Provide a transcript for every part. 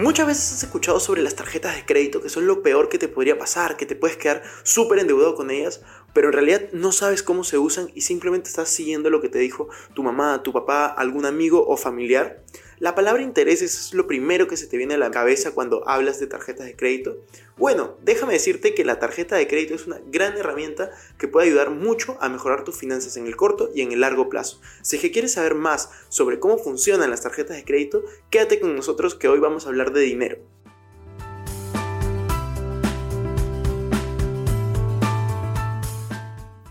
Muchas veces has escuchado sobre las tarjetas de crédito, que son lo peor que te podría pasar, que te puedes quedar súper endeudado con ellas, pero en realidad no sabes cómo se usan y simplemente estás siguiendo lo que te dijo tu mamá, tu papá, algún amigo o familiar. La palabra intereses es lo primero que se te viene a la cabeza cuando hablas de tarjetas de crédito. Bueno, déjame decirte que la tarjeta de crédito es una gran herramienta que puede ayudar mucho a mejorar tus finanzas en el corto y en el largo plazo. Si es que quieres saber más sobre cómo funcionan las tarjetas de crédito, quédate con nosotros que hoy vamos a hablar de dinero.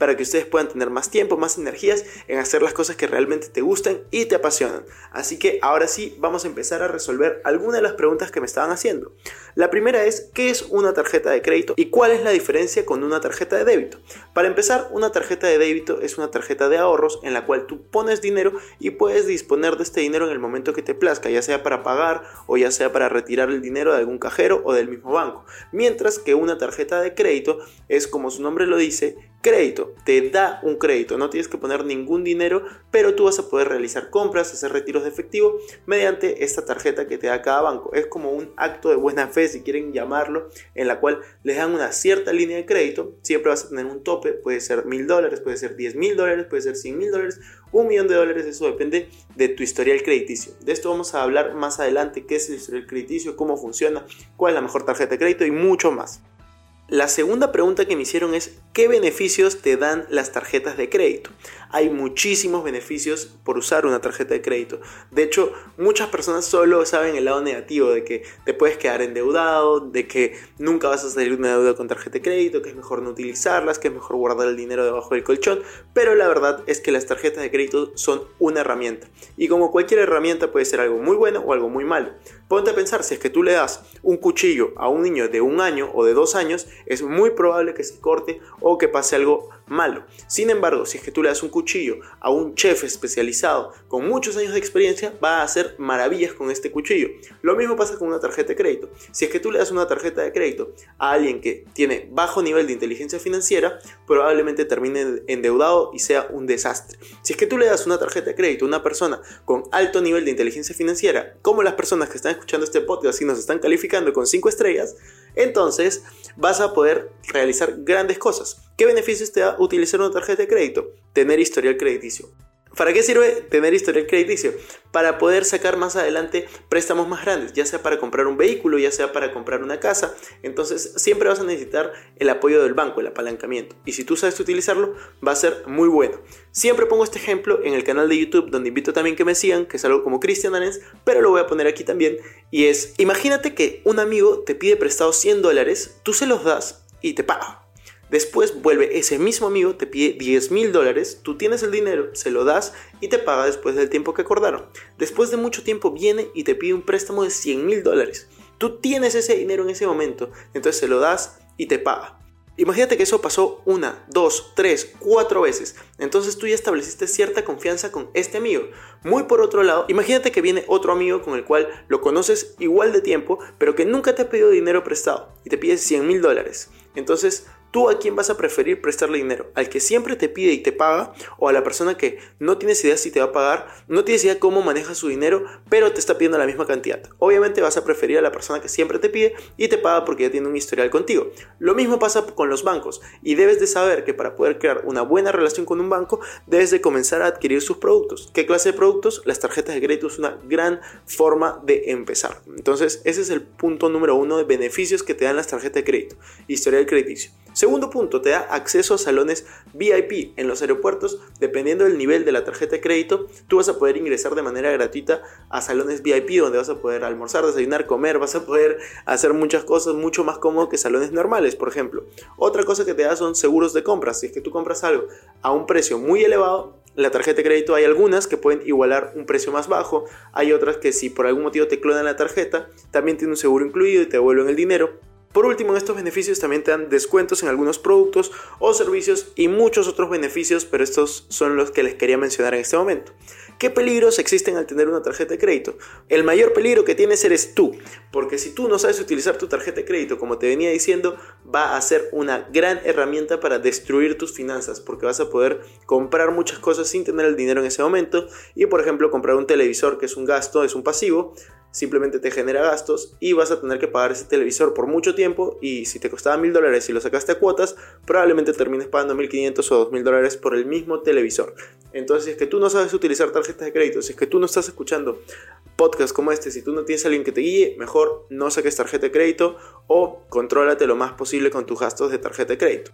para que ustedes puedan tener más tiempo, más energías en hacer las cosas que realmente te gustan y te apasionan. Así que ahora sí, vamos a empezar a resolver algunas de las preguntas que me estaban haciendo. La primera es, ¿qué es una tarjeta de crédito y cuál es la diferencia con una tarjeta de débito? Para empezar, una tarjeta de débito es una tarjeta de ahorros en la cual tú pones dinero y puedes disponer de este dinero en el momento que te plazca, ya sea para pagar o ya sea para retirar el dinero de algún cajero o del mismo banco. Mientras que una tarjeta de crédito es como su nombre lo dice, crédito, te da un crédito, no tienes que poner ningún dinero, pero tú vas a poder realizar compras, hacer retiros de efectivo mediante esta tarjeta que te da cada banco. Es como un acto de buena fe, si quieren llamarlo, en la cual les dan una cierta línea de crédito, siempre vas a tener un tope, puede ser mil dólares, puede ser diez mil dólares, puede ser cien mil dólares, un millón de dólares, eso depende de tu historial crediticio. De esto vamos a hablar más adelante, qué es el historial crediticio, cómo funciona, cuál es la mejor tarjeta de crédito y mucho más. La segunda pregunta que me hicieron es ¿qué beneficios te dan las tarjetas de crédito? Hay muchísimos beneficios por usar una tarjeta de crédito. De hecho, muchas personas solo saben el lado negativo de que te puedes quedar endeudado, de que nunca vas a salir de una deuda con tarjeta de crédito, que es mejor no utilizarlas, que es mejor guardar el dinero debajo del colchón, pero la verdad es que las tarjetas de crédito son una herramienta. Y como cualquier herramienta puede ser algo muy bueno o algo muy malo. Ponte a pensar, si es que tú le das un cuchillo a un niño de un año o de dos años, es muy probable que se corte o que pase algo malo. Sin embargo, si es que tú le das un cuchillo a un chef especializado con muchos años de experiencia, va a hacer maravillas con este cuchillo. Lo mismo pasa con una tarjeta de crédito. Si es que tú le das una tarjeta de crédito a alguien que tiene bajo nivel de inteligencia financiera, probablemente termine endeudado y sea un desastre. Si es que tú le das una tarjeta de crédito a una persona con alto nivel de inteligencia financiera, como las personas que están escuchando este podcast y nos están calificando con 5 estrellas, entonces vas a poder realizar grandes cosas. ¿Qué beneficios te da utilizar una tarjeta de crédito? Tener historial crediticio. ¿Para qué sirve tener historial crediticio? Para poder sacar más adelante préstamos más grandes, ya sea para comprar un vehículo, ya sea para comprar una casa. Entonces siempre vas a necesitar el apoyo del banco, el apalancamiento. Y si tú sabes utilizarlo, va a ser muy bueno. Siempre pongo este ejemplo en el canal de YouTube, donde invito también que me sigan, que es algo como Cristian Danés, pero lo voy a poner aquí también. Y es, imagínate que un amigo te pide prestado 100 dólares, tú se los das y te paga. Después vuelve ese mismo amigo, te pide 10 mil dólares, tú tienes el dinero, se lo das y te paga después del tiempo que acordaron. Después de mucho tiempo viene y te pide un préstamo de 100 mil dólares. Tú tienes ese dinero en ese momento, entonces se lo das y te paga. Imagínate que eso pasó una, dos, tres, cuatro veces. Entonces tú ya estableciste cierta confianza con este amigo. Muy por otro lado, imagínate que viene otro amigo con el cual lo conoces igual de tiempo, pero que nunca te ha pedido dinero prestado y te pide 100 mil dólares. Entonces ¿Tú a quién vas a preferir prestarle dinero? ¿Al que siempre te pide y te paga? ¿O a la persona que no tienes idea si te va a pagar, no tienes idea cómo maneja su dinero, pero te está pidiendo la misma cantidad? Obviamente vas a preferir a la persona que siempre te pide y te paga porque ya tiene un historial contigo. Lo mismo pasa con los bancos y debes de saber que para poder crear una buena relación con un banco, debes de comenzar a adquirir sus productos. ¿Qué clase de productos? Las tarjetas de crédito es una gran forma de empezar. Entonces, ese es el punto número uno de beneficios que te dan las tarjetas de crédito. Historial crediticio. Segundo punto, te da acceso a salones VIP en los aeropuertos. Dependiendo del nivel de la tarjeta de crédito, tú vas a poder ingresar de manera gratuita a salones VIP donde vas a poder almorzar, desayunar, comer, vas a poder hacer muchas cosas mucho más cómodo que salones normales, por ejemplo. Otra cosa que te da son seguros de compra. Si es que tú compras algo a un precio muy elevado, la tarjeta de crédito hay algunas que pueden igualar un precio más bajo, hay otras que si por algún motivo te clonan la tarjeta, también tiene un seguro incluido y te devuelven el dinero. Por último, estos beneficios también te dan descuentos en algunos productos o servicios y muchos otros beneficios, pero estos son los que les quería mencionar en este momento. ¿Qué peligros existen al tener una tarjeta de crédito? El mayor peligro que tienes eres tú, porque si tú no sabes utilizar tu tarjeta de crédito, como te venía diciendo, va a ser una gran herramienta para destruir tus finanzas, porque vas a poder comprar muchas cosas sin tener el dinero en ese momento y, por ejemplo, comprar un televisor que es un gasto, es un pasivo, simplemente te genera gastos y vas a tener que pagar ese televisor por mucho tiempo y si te costaba mil dólares y lo sacaste a cuotas, probablemente termines pagando 1500 o 2000 dólares por el mismo televisor. Entonces, si es que tú no sabes utilizar tarjetas de crédito, si es que tú no estás escuchando podcasts como este, si tú no tienes a alguien que te guíe, mejor no saques tarjeta de crédito o contrólate lo más posible con tus gastos de tarjeta de crédito.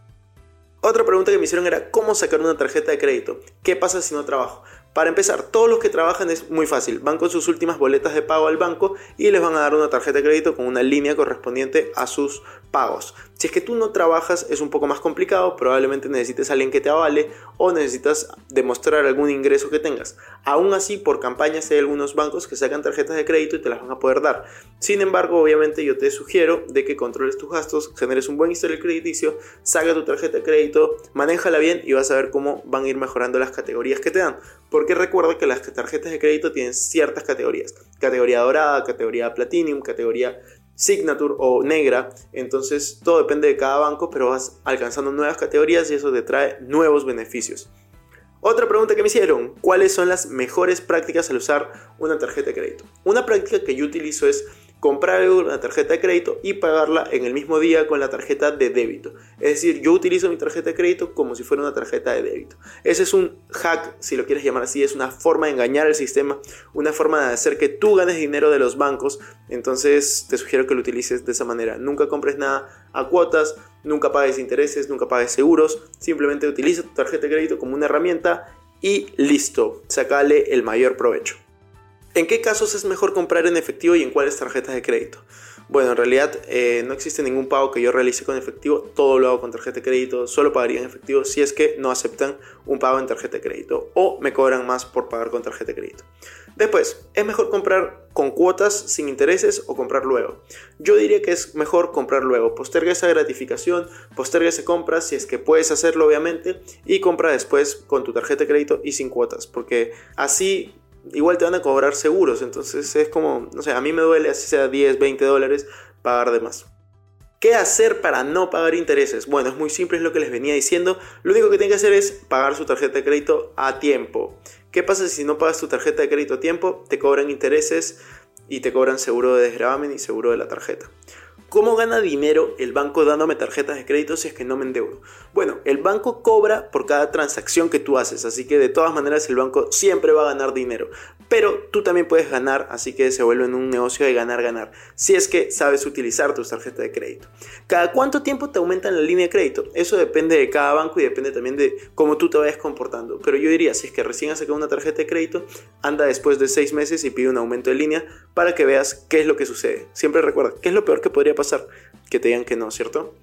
Otra pregunta que me hicieron era cómo sacar una tarjeta de crédito. ¿Qué pasa si no trabajo? Para empezar, todos los que trabajan es muy fácil. Van con sus últimas boletas de pago al banco y les van a dar una tarjeta de crédito con una línea correspondiente a sus pagos. Si es que tú no trabajas es un poco más complicado, probablemente necesites a alguien que te avale o necesitas demostrar algún ingreso que tengas. Aún así, por campañas hay algunos bancos que sacan tarjetas de crédito y te las van a poder dar. Sin embargo, obviamente yo te sugiero de que controles tus gastos, generes un buen historial crediticio, saca tu tarjeta de crédito, manéjala bien y vas a ver cómo van a ir mejorando las categorías que te dan. Porque recuerda que las tarjetas de crédito tienen ciertas categorías. Categoría dorada, categoría platinum, categoría signature o negra. Entonces todo depende de cada banco, pero vas alcanzando nuevas categorías y eso te trae nuevos beneficios. Otra pregunta que me hicieron, ¿cuáles son las mejores prácticas al usar una tarjeta de crédito? Una práctica que yo utilizo es comprar la tarjeta de crédito y pagarla en el mismo día con la tarjeta de débito. Es decir, yo utilizo mi tarjeta de crédito como si fuera una tarjeta de débito. Ese es un hack, si lo quieres llamar así, es una forma de engañar al sistema, una forma de hacer que tú ganes dinero de los bancos. Entonces te sugiero que lo utilices de esa manera. Nunca compres nada a cuotas, nunca pagues intereses, nunca pagues seguros. Simplemente utiliza tu tarjeta de crédito como una herramienta y listo, sacale el mayor provecho. ¿En qué casos es mejor comprar en efectivo y en cuáles tarjetas de crédito? Bueno, en realidad eh, no existe ningún pago que yo realice con efectivo, todo lo hago con tarjeta de crédito, solo pagaría en efectivo si es que no aceptan un pago en tarjeta de crédito o me cobran más por pagar con tarjeta de crédito. Después, ¿es mejor comprar con cuotas sin intereses o comprar luego? Yo diría que es mejor comprar luego, posterga esa gratificación, posterga esa compra si es que puedes hacerlo obviamente y compra después con tu tarjeta de crédito y sin cuotas, porque así igual te van a cobrar seguros. Entonces es como, no sé, a mí me duele, así sea 10, 20 dólares, pagar de más. ¿Qué hacer para no pagar intereses? Bueno, es muy simple, es lo que les venía diciendo. Lo único que tienen que hacer es pagar su tarjeta de crédito a tiempo. ¿Qué pasa si no pagas tu tarjeta de crédito a tiempo? Te cobran intereses y te cobran seguro de desgravamen y seguro de la tarjeta. ¿Cómo gana dinero el banco dándome tarjetas de crédito si es que no me endeudo? Bueno, el banco cobra por cada transacción que tú haces, así que de todas maneras el banco siempre va a ganar dinero. Pero tú también puedes ganar, así que se vuelve en un negocio de ganar-ganar, si es que sabes utilizar tus tarjetas de crédito. ¿Cada cuánto tiempo te aumentan la línea de crédito? Eso depende de cada banco y depende también de cómo tú te vayas comportando. Pero yo diría, si es que recién has sacado una tarjeta de crédito, anda después de seis meses y pide un aumento de línea para que veas qué es lo que sucede. Siempre recuerda, ¿qué es lo peor que podría pasar? Que te digan que no, ¿cierto?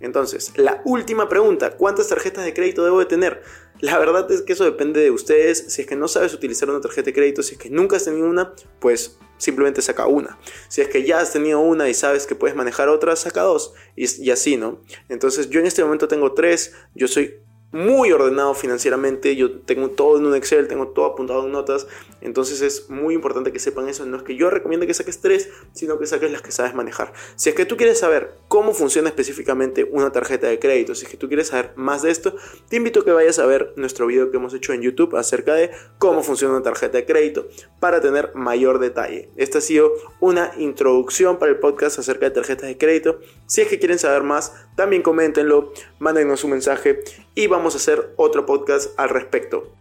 Entonces, la última pregunta, ¿cuántas tarjetas de crédito debo de tener? La verdad es que eso depende de ustedes. Si es que no sabes utilizar una tarjeta de crédito, si es que nunca has tenido una, pues simplemente saca una. Si es que ya has tenido una y sabes que puedes manejar otra, saca dos. Y, y así, ¿no? Entonces yo en este momento tengo tres. Yo soy muy ordenado financieramente, yo tengo todo en un Excel, tengo todo apuntado en notas, entonces es muy importante que sepan eso, no es que yo recomiende que saques tres, sino que saques las que sabes manejar. Si es que tú quieres saber cómo funciona específicamente una tarjeta de crédito, si es que tú quieres saber más de esto, te invito a que vayas a ver nuestro video que hemos hecho en YouTube acerca de cómo funciona una tarjeta de crédito para tener mayor detalle. Esta ha sido una introducción para el podcast acerca de tarjetas de crédito. Si es que quieren saber más, también coméntenlo, mándenos un mensaje y vamos a hacer otro podcast al respecto.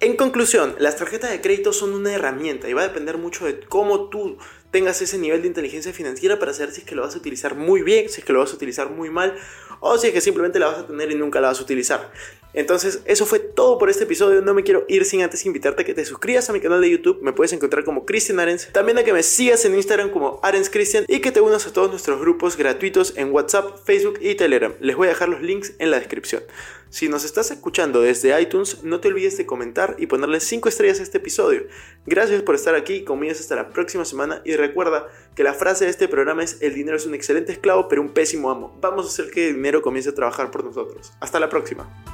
En conclusión, las tarjetas de crédito son una herramienta y va a depender mucho de cómo tú tengas ese nivel de inteligencia financiera para saber si es que lo vas a utilizar muy bien, si es que lo vas a utilizar muy mal o si es que simplemente la vas a tener y nunca la vas a utilizar. Entonces, eso fue todo por este episodio. No me quiero ir sin antes invitarte a que te suscribas a mi canal de YouTube. Me puedes encontrar como Christian Arens. También a que me sigas en Instagram como Arens Christian y que te unas a todos nuestros grupos gratuitos en WhatsApp, Facebook y Telegram. Les voy a dejar los links en la descripción. Si nos estás escuchando desde iTunes, no te olvides de comentar y ponerle 5 estrellas a este episodio. Gracias por estar aquí, conmigo hasta la próxima semana y recuerda que la frase de este programa es el dinero es un excelente esclavo pero un pésimo amo. Vamos a hacer que el dinero comience a trabajar por nosotros. Hasta la próxima.